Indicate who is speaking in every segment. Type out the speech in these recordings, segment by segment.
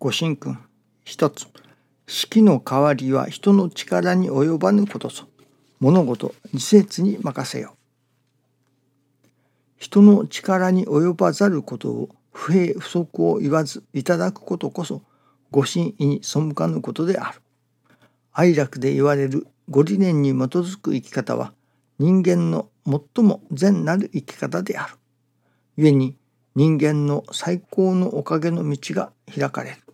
Speaker 1: ご神君一つ式の代わりは人の力に及ばぬことぞ。物事二節に任せよ。人の力に及ばざることを不平不足を言わずいただくことこそご神意に背かぬことである。哀楽で言われるご理念に基づく生き方は人間の最も善なる生き方である。故に人間の最高のおかげの道が開かれる。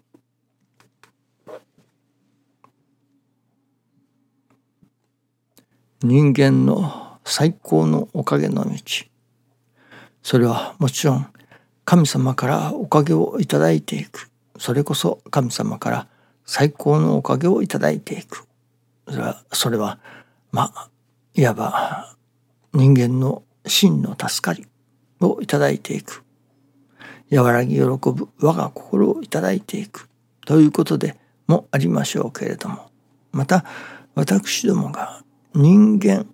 Speaker 1: 人間の最高のおかげの道。それはもちろん神様からおかげをいただいていく。それこそ神様から最高のおかげをいただいていく。それはそれはまあいわば人間の真の助かりをいただいていく。和らぎ喜ぶ我が心をいただいていく。ということでもありましょうけれども。また私どもが人間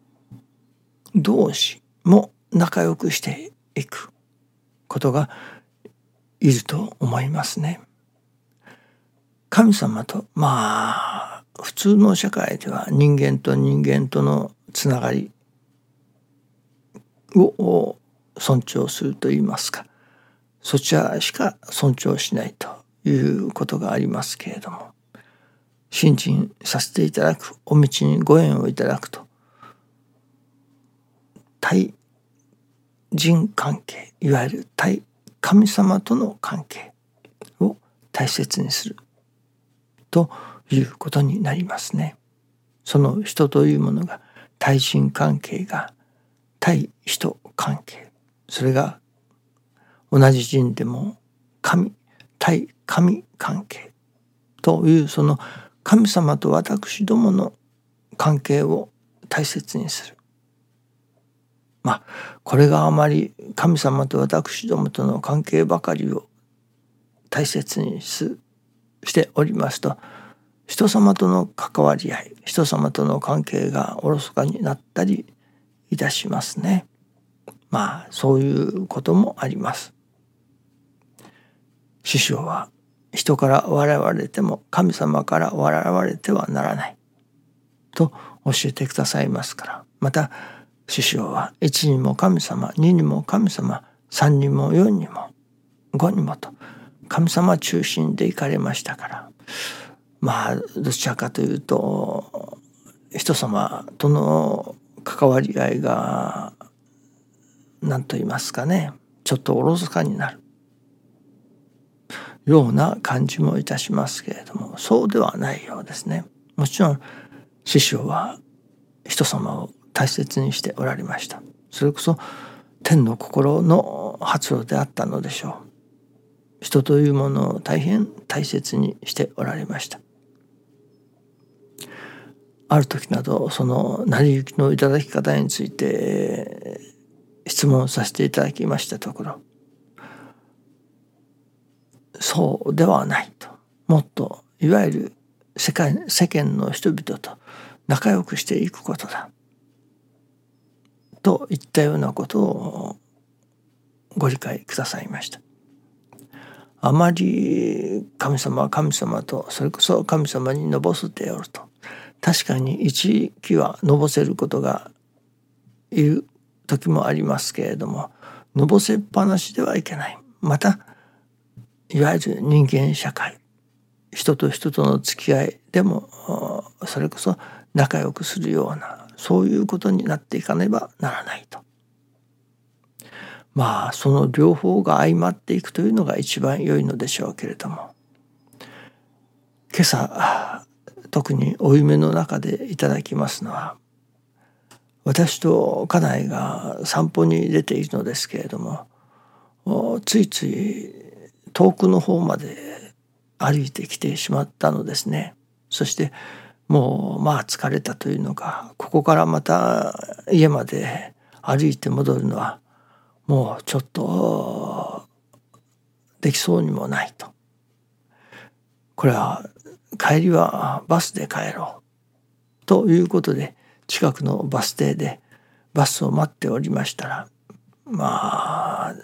Speaker 1: 同士も仲良くしていくことがいると思いますね。神様とまあ普通の社会では人間と人間とのつながりを尊重すると言いますかそちらしか尊重しないということがありますけれども信心させていただくお道にご縁をいただくと対人関係いわゆる対神様との関係を大切にするということになりますね。その人というものが対人関係が対人関係それが同じ人でも神対神関係というその神様と私どもの関係を大切にする。まあこれがあまり神様と私どもとの関係ばかりを大切にしておりますと人様との関わり合い人様との関係がおろそかになったりいたしますね。まあそういうこともあります。師匠は人から笑われても神様から笑われてはならない。と教えてくださいますから。また師匠は一にも神様二にも神様三にも四にも五にもと神様中心で行かれましたから。まあどちらかというと人様との関わり合いが何と言いますかねちょっとおろそかになる。ような感じもいたしますけれどもそうではないようですね。もちろん師匠は人様を大切にしておられました。それこそ天の心の発露であったのでしょう。人というものを大変大切にしておられました。ある時などその成り行きのいただき方について質問させていただきましたところそうではないと。もっといわゆる世界世間の人々と仲良くしていくことだ。といったようなことをご理解くださいました。あまり神様は神様とそれこそ神様にのぼせておると。確かに一期はのぼせることがいる時もありますけれどものぼせっぱなしではいけない。またいわゆる人間社会人と人との付き合いでもそれこそ仲良くするようなそういうことになっていかねばならないと。まあその両方が相まっていくというのが一番良いのでしょうけれども今朝特にお夢の中でいただきますのは私と家内が散歩に出ているのですけれどもついつい遠くの方まで歩いてきてしまったのですね。そしてもうまあ疲れたというのかここからまた家まで歩いて戻るのはもうちょっとできそうにもないと。これは帰りはバスで帰ろうということで近くのバス停でバスを待っておりましたらまあ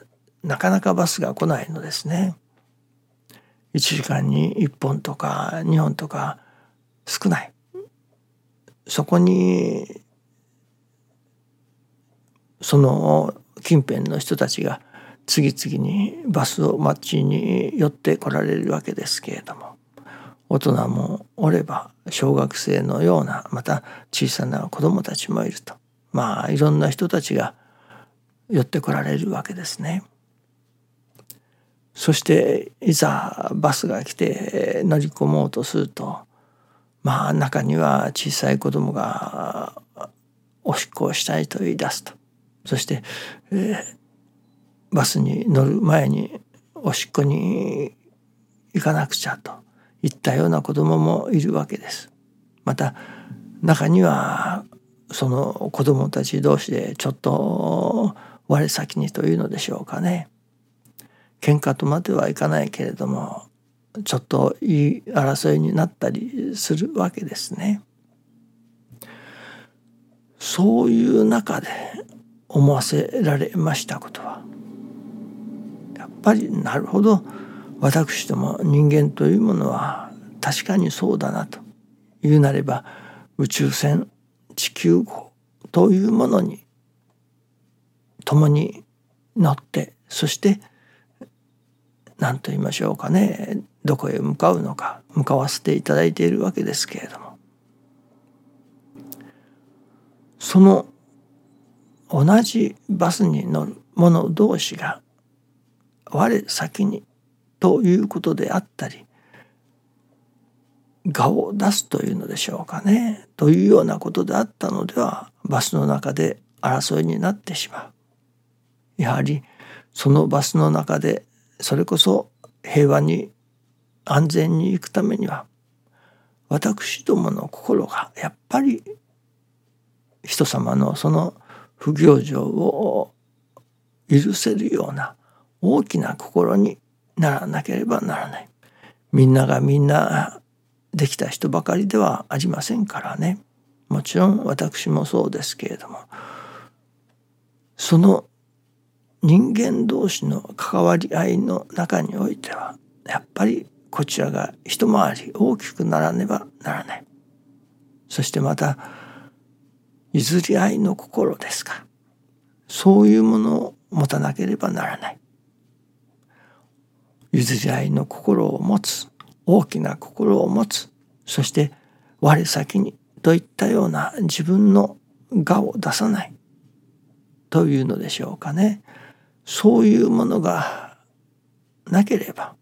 Speaker 1: なかなかバスが来ないのですね。1時間に1本とか2本とか少ないそこにその近辺の人たちが次々にバスを町に寄ってこられるわけですけれども大人もおれば小学生のようなまた小さな子どもたちもいるとまあいろんな人たちが寄ってこられるわけですね。そしていざバスが来て乗り込もうとするとまあ中には小さい子供がおしっこをしたいと言い出すと。そして、えー、バスに乗る前におしっこに行かなくちゃと。いったような子供もいるわけです。また中にはその子供たち同士でちょっと我先にというのでしょうかね。喧嘩とまではいかないけれどもちょっといい争いになったりするわけですね。そういう中で思わせられましたことはやっぱりなるほど私ども人間というものは確かにそうだなというなれば宇宙船地球号というものに共に乗ってそして何と言いましょうかね。どこへ向かうのか。向かわせていただいているわけですけれども。その同じバスに乗る者同士が我先にということであったり我を出すというのでしょうかね。というようなことであったのではバスの中で争いになってしまう。やはりそのバスの中でそれこそ平和に安全に行くためには私どもの心がやっぱり人様のその不行情を許せるような大きな心にならなければならない。みんながみんなできた人ばかりではありませんからね。もちろん私もそうですけれどもその人間同士の関わり合いの中においてはやっぱりこちらが一回り大きくならねばならない。そしてまた譲り合いの心ですか。そういうものを持たなければならない。譲り合いの心を持つ大きな心を持つそして我先にといったような自分の我を出さないというのでしょうかね。そういうものがなければ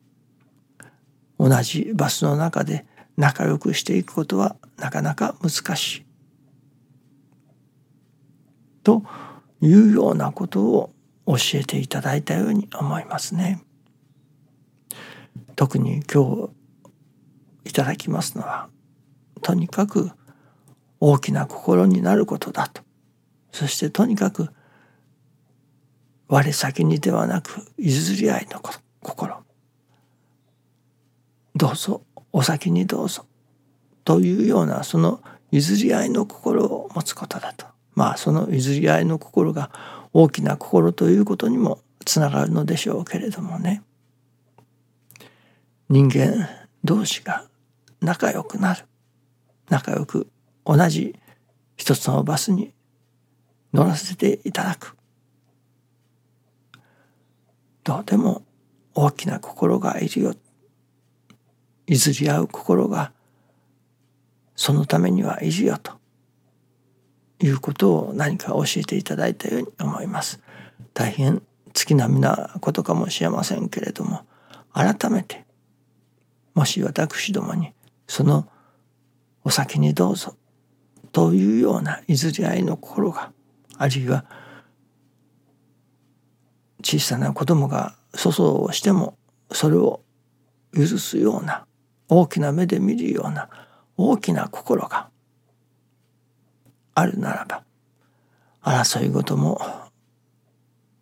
Speaker 1: 同じバスの中で仲良くしていくことはなかなか難しい。というようなことを教えていただいたように思いますね。特に今日いただきますのはとにかく大きな心になることだとそしてとにかく我先にではなく譲り合いの心。どうぞお先にどうぞ。というようなその譲り合いの心を持つことだと。まあその譲り合いの心が大きな心ということにもつながるのでしょうけれどもね。人間同士が仲良くなる。仲良く同じ一つのバスに乗らせていただく。どうでも大きな心がいるよ譲り合う心がそのためにはいるよということを何か教えていただいたように思います。大変月並みなことかもしれませんけれども改めてもし私どもにそのお酒にどうぞというような譲り合いの心があるいは小さな子供が粗相をしてもそれを許すような大きな目で見るような大きな心があるならば争い事も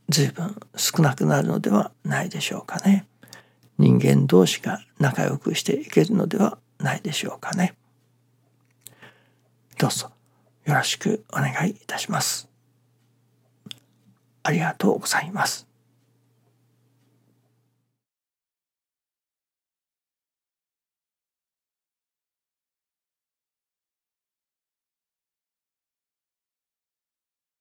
Speaker 1: 随分少なくなるのではないでしょうかね。人間同士が仲良くしていけるのではないでしょうかね。どうぞよろしくお願いいたします。ありがとうございます。